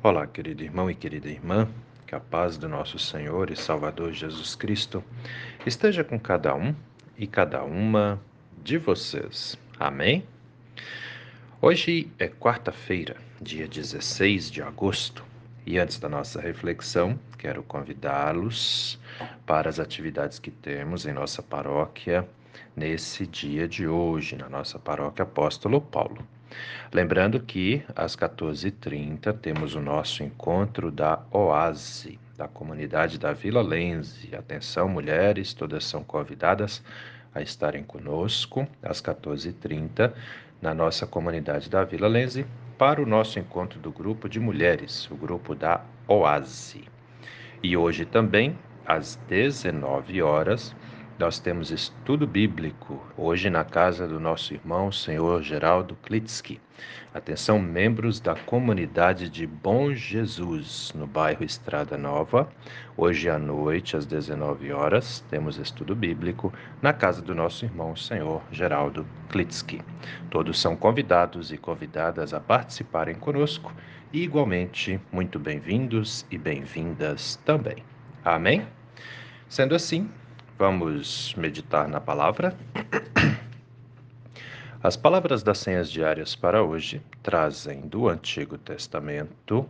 Olá, querido irmão e querida irmã, que a paz do nosso Senhor e Salvador Jesus Cristo esteja com cada um e cada uma de vocês. Amém? Hoje é quarta-feira, dia 16 de agosto, e antes da nossa reflexão, quero convidá-los para as atividades que temos em nossa paróquia nesse dia de hoje, na nossa paróquia Apóstolo Paulo. Lembrando que às 14h30 temos o nosso encontro da OASE, da comunidade da Vila Lense. Atenção, mulheres, todas são convidadas a estarem conosco às 14h30 na nossa comunidade da Vila Lense para o nosso encontro do grupo de mulheres, o grupo da OASE. E hoje também, às 19 horas, nós temos estudo bíblico hoje na casa do nosso irmão, senhor Geraldo Klitsky. Atenção, membros da comunidade de Bom Jesus, no bairro Estrada Nova. Hoje à noite, às 19 horas, temos estudo bíblico na casa do nosso irmão, senhor Geraldo Klitsky. Todos são convidados e convidadas a participarem conosco e, igualmente, muito bem-vindos e bem-vindas também. Amém? Sendo assim, Vamos meditar na palavra. As palavras das senhas diárias para hoje trazem do Antigo Testamento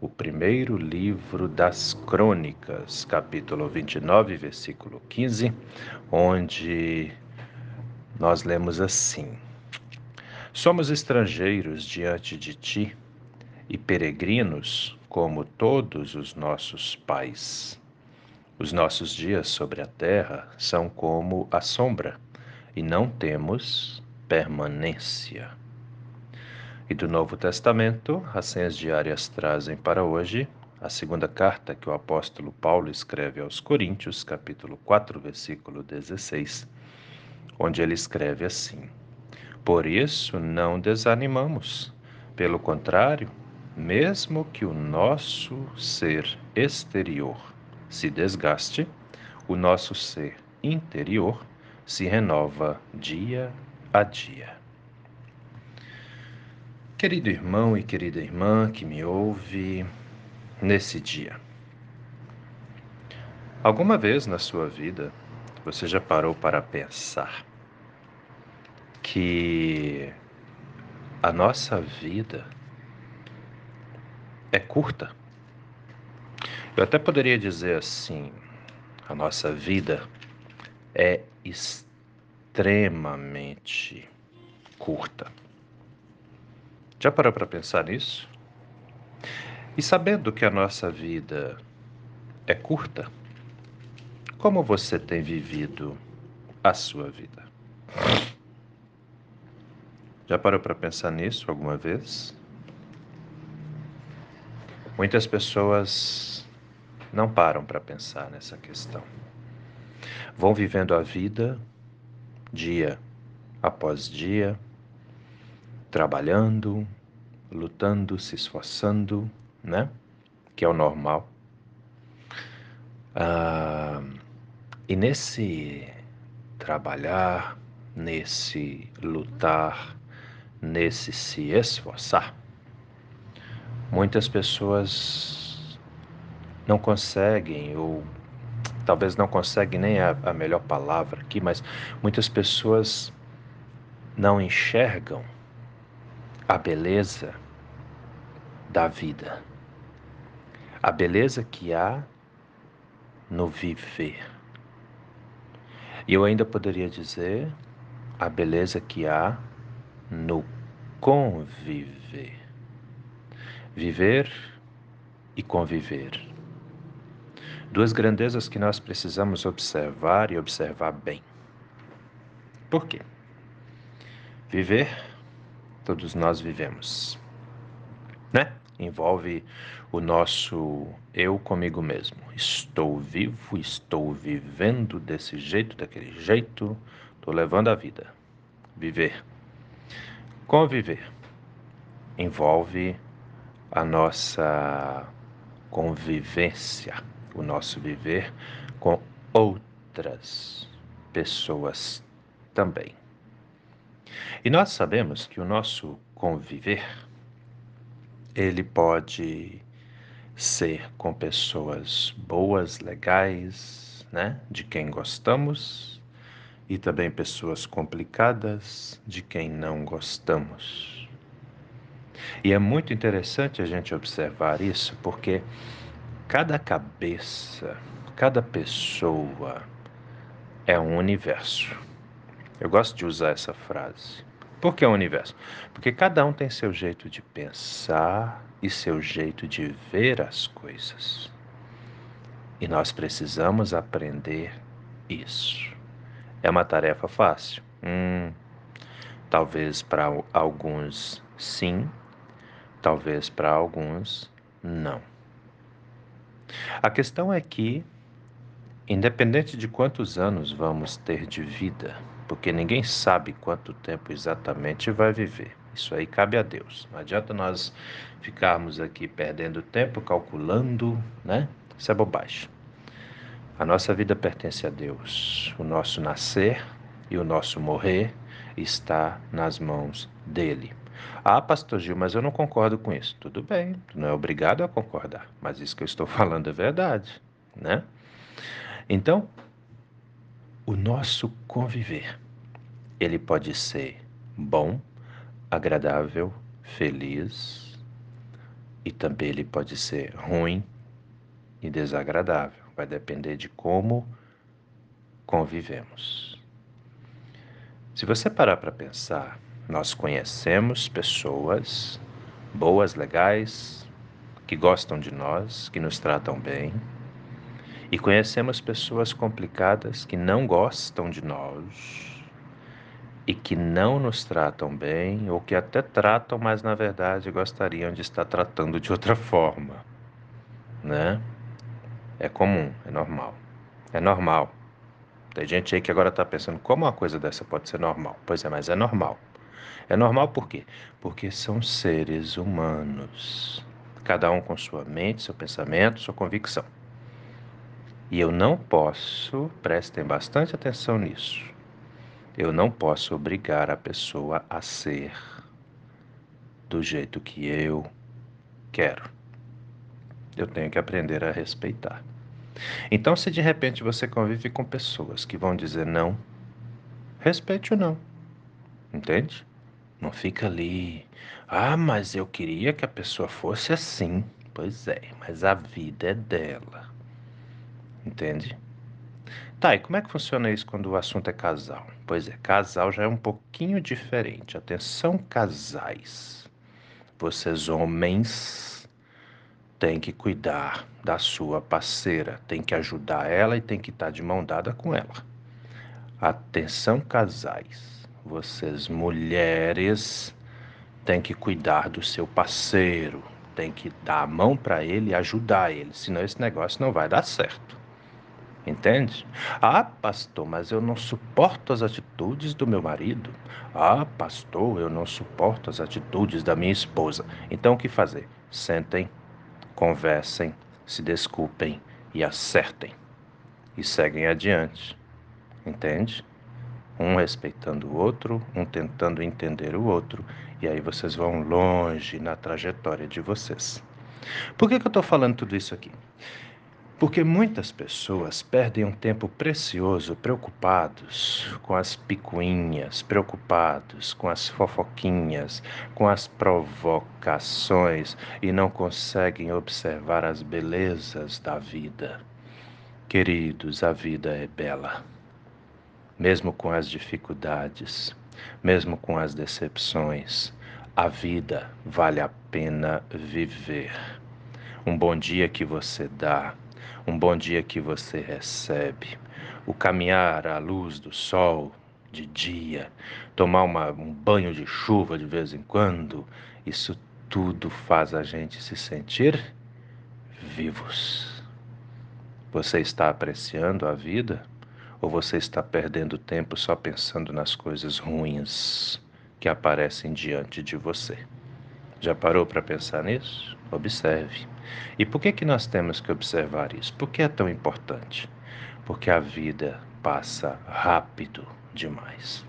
o primeiro livro das Crônicas, capítulo 29, versículo 15, onde nós lemos assim: Somos estrangeiros diante de ti e peregrinos como todos os nossos pais. Os nossos dias sobre a terra são como a sombra e não temos permanência. E do Novo Testamento, as senhas diárias trazem para hoje a segunda carta que o apóstolo Paulo escreve aos Coríntios, capítulo 4, versículo 16, onde ele escreve assim: Por isso não desanimamos, pelo contrário, mesmo que o nosso ser exterior se desgaste, o nosso ser interior se renova dia a dia. Querido irmão e querida irmã que me ouve nesse dia, alguma vez na sua vida você já parou para pensar que a nossa vida é curta? Eu até poderia dizer assim: a nossa vida é extremamente curta. Já parou para pensar nisso? E sabendo que a nossa vida é curta, como você tem vivido a sua vida? Já parou para pensar nisso alguma vez? Muitas pessoas não param para pensar nessa questão. Vão vivendo a vida dia após dia, trabalhando, lutando, se esforçando, né? Que é o normal. Ah, e nesse trabalhar, nesse lutar, nesse se esforçar, muitas pessoas não conseguem, ou talvez não conseguem nem a, a melhor palavra aqui, mas muitas pessoas não enxergam a beleza da vida, a beleza que há no viver. E eu ainda poderia dizer a beleza que há no conviver. Viver e conviver. Duas grandezas que nós precisamos observar e observar bem. Por quê? Viver, todos nós vivemos, né? Envolve o nosso eu comigo mesmo. Estou vivo, estou vivendo desse jeito, daquele jeito, estou levando a vida. Viver. Conviver envolve a nossa convivência o nosso viver com outras pessoas também. E nós sabemos que o nosso conviver ele pode ser com pessoas boas, legais, né, de quem gostamos, e também pessoas complicadas, de quem não gostamos. E é muito interessante a gente observar isso, porque cada cabeça, cada pessoa é um universo. Eu gosto de usar essa frase. Por que é um universo? Porque cada um tem seu jeito de pensar e seu jeito de ver as coisas. E nós precisamos aprender isso. É uma tarefa fácil? Hum, talvez para alguns sim, talvez para alguns não. A questão é que, independente de quantos anos vamos ter de vida, porque ninguém sabe quanto tempo exatamente vai viver. Isso aí cabe a Deus. Não adianta nós ficarmos aqui perdendo tempo calculando, né? Isso é bobagem. A nossa vida pertence a Deus. O nosso nascer e o nosso morrer está nas mãos dele. Ah, pastor Gil, mas eu não concordo com isso. Tudo bem, tu não é obrigado a concordar, mas isso que eu estou falando é verdade, né? Então, o nosso conviver, ele pode ser bom, agradável, feliz, e também ele pode ser ruim e desagradável. Vai depender de como convivemos. Se você parar para pensar, nós conhecemos pessoas boas, legais, que gostam de nós, que nos tratam bem, e conhecemos pessoas complicadas que não gostam de nós e que não nos tratam bem, ou que até tratam, mas na verdade gostariam de estar tratando de outra forma, né? É comum, é normal. É normal. Tem gente aí que agora está pensando como uma coisa dessa pode ser normal. Pois é, mas é normal. É normal por quê? Porque são seres humanos, cada um com sua mente, seu pensamento, sua convicção. E eu não posso, prestem bastante atenção nisso, eu não posso obrigar a pessoa a ser do jeito que eu quero. Eu tenho que aprender a respeitar. Então, se de repente você convive com pessoas que vão dizer não, respeite o não. Entende? Não fica ali. Ah, mas eu queria que a pessoa fosse assim. Pois é, mas a vida é dela. Entende? Tá, e como é que funciona isso quando o assunto é casal? Pois é, casal já é um pouquinho diferente. Atenção, casais. Vocês, homens, têm que cuidar da sua parceira, tem que ajudar ela e tem que estar de mão dada com ela. Atenção, casais. Vocês, mulheres, têm que cuidar do seu parceiro, tem que dar a mão para ele e ajudar ele, senão esse negócio não vai dar certo. Entende? Ah, pastor, mas eu não suporto as atitudes do meu marido. Ah, pastor, eu não suporto as atitudes da minha esposa. Então o que fazer? Sentem, conversem, se desculpem e acertem. E seguem adiante. Entende? Um respeitando o outro, um tentando entender o outro, e aí vocês vão longe na trajetória de vocês. Por que, que eu estou falando tudo isso aqui? Porque muitas pessoas perdem um tempo precioso preocupados com as picuinhas, preocupados com as fofoquinhas, com as provocações e não conseguem observar as belezas da vida. Queridos, a vida é bela. Mesmo com as dificuldades, mesmo com as decepções, a vida vale a pena viver. Um bom dia que você dá um bom dia que você recebe, o caminhar à luz do sol de dia, tomar uma, um banho de chuva de vez em quando, isso tudo faz a gente se sentir vivos. Você está apreciando a vida ou você está perdendo tempo só pensando nas coisas ruins que aparecem diante de você? Já parou para pensar nisso? Observe. E por que, que nós temos que observar isso? Por que é tão importante? Porque a vida passa rápido demais.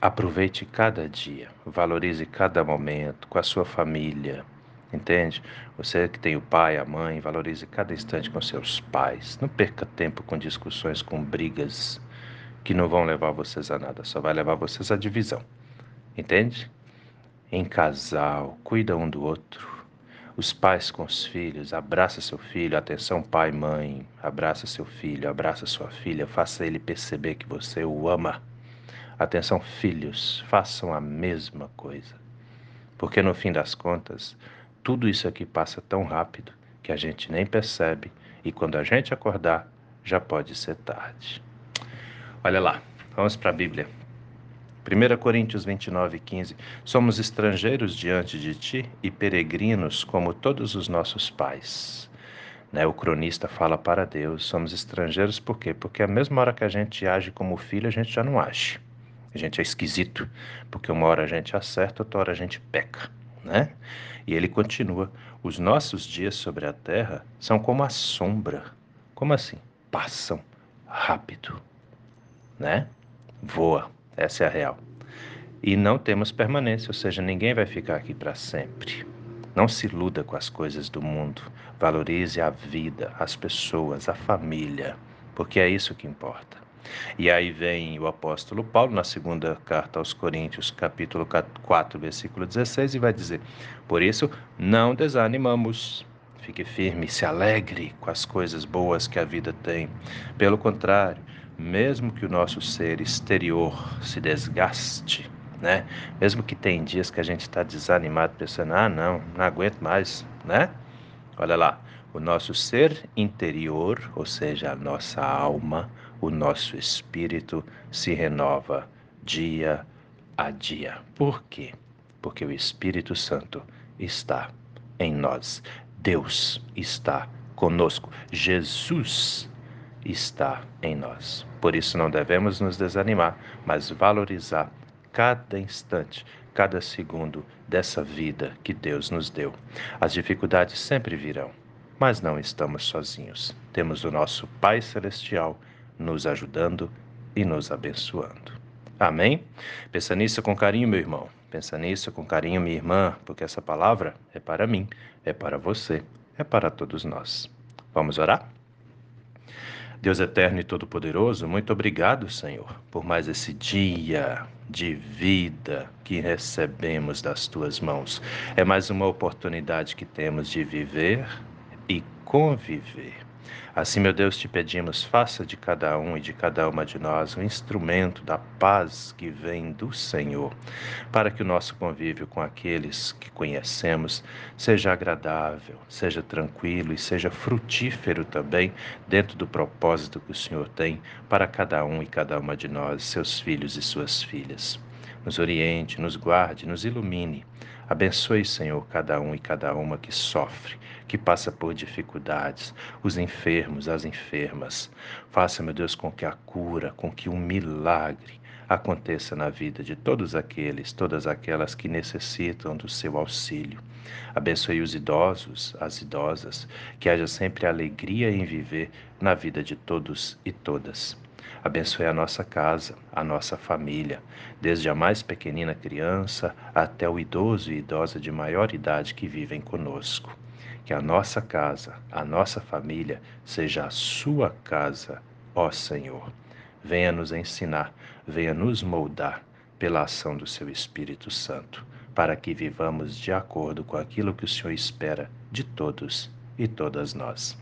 Aproveite cada dia, valorize cada momento com a sua família, Entende? Você que tem o pai, a mãe, valorize cada instante com seus pais. Não perca tempo com discussões, com brigas que não vão levar vocês a nada, só vai levar vocês à divisão. Entende? Em casal, cuida um do outro. Os pais com os filhos, abraça seu filho, atenção pai, mãe, abraça seu filho, abraça sua filha, faça ele perceber que você o ama. Atenção filhos, façam a mesma coisa. Porque no fim das contas, tudo isso aqui passa tão rápido que a gente nem percebe e quando a gente acordar já pode ser tarde. Olha lá, vamos para a Bíblia. 1 Coríntios 29, 15. Somos estrangeiros diante de ti e peregrinos como todos os nossos pais. Né? O cronista fala para Deus: somos estrangeiros por quê? Porque a mesma hora que a gente age como filho, a gente já não age. A gente é esquisito, porque uma hora a gente acerta, outra hora a gente peca né? E ele continua: os nossos dias sobre a terra são como a sombra. Como assim? Passam rápido, né? Voa. Essa é a real. E não temos permanência, ou seja, ninguém vai ficar aqui para sempre. Não se iluda com as coisas do mundo. Valorize a vida, as pessoas, a família, porque é isso que importa. E aí vem o apóstolo Paulo na segunda carta aos Coríntios, capítulo 4, versículo 16, e vai dizer: Por isso, não desanimamos. Fique firme, se alegre com as coisas boas que a vida tem. Pelo contrário, mesmo que o nosso ser exterior se desgaste, né? Mesmo que tem dias que a gente está desanimado, pensando, ah, não, não aguento mais, né? Olha lá, o nosso ser interior, ou seja, a nossa alma, o nosso espírito se renova dia a dia. Por quê? Porque o Espírito Santo está em nós. Deus está conosco. Jesus está em nós. Por isso não devemos nos desanimar, mas valorizar cada instante, cada segundo dessa vida que Deus nos deu. As dificuldades sempre virão, mas não estamos sozinhos. Temos o nosso Pai Celestial nos ajudando e nos abençoando. Amém? Pensa nisso com carinho, meu irmão. Pensa nisso com carinho, minha irmã, porque essa palavra é para mim, é para você, é para todos nós. Vamos orar? Deus eterno e todo-poderoso, muito obrigado, Senhor, por mais esse dia de vida que recebemos das tuas mãos. É mais uma oportunidade que temos de viver e conviver Assim, meu Deus, te pedimos, faça de cada um e de cada uma de nós um instrumento da paz que vem do Senhor, para que o nosso convívio com aqueles que conhecemos seja agradável, seja tranquilo e seja frutífero também, dentro do propósito que o Senhor tem para cada um e cada uma de nós, seus filhos e suas filhas. Nos oriente, nos guarde, nos ilumine Abençoe, Senhor, cada um e cada uma que sofre, que passa por dificuldades, os enfermos, as enfermas. Faça, meu Deus, com que a cura, com que um milagre aconteça na vida de todos aqueles, todas aquelas que necessitam do seu auxílio. Abençoe os idosos, as idosas, que haja sempre alegria em viver na vida de todos e todas. Abençoe a nossa casa, a nossa família, desde a mais pequenina criança até o idoso e idosa de maior idade que vivem conosco. Que a nossa casa, a nossa família, seja a sua casa, ó Senhor. Venha nos ensinar, venha nos moldar pela ação do seu Espírito Santo, para que vivamos de acordo com aquilo que o Senhor espera de todos e todas nós.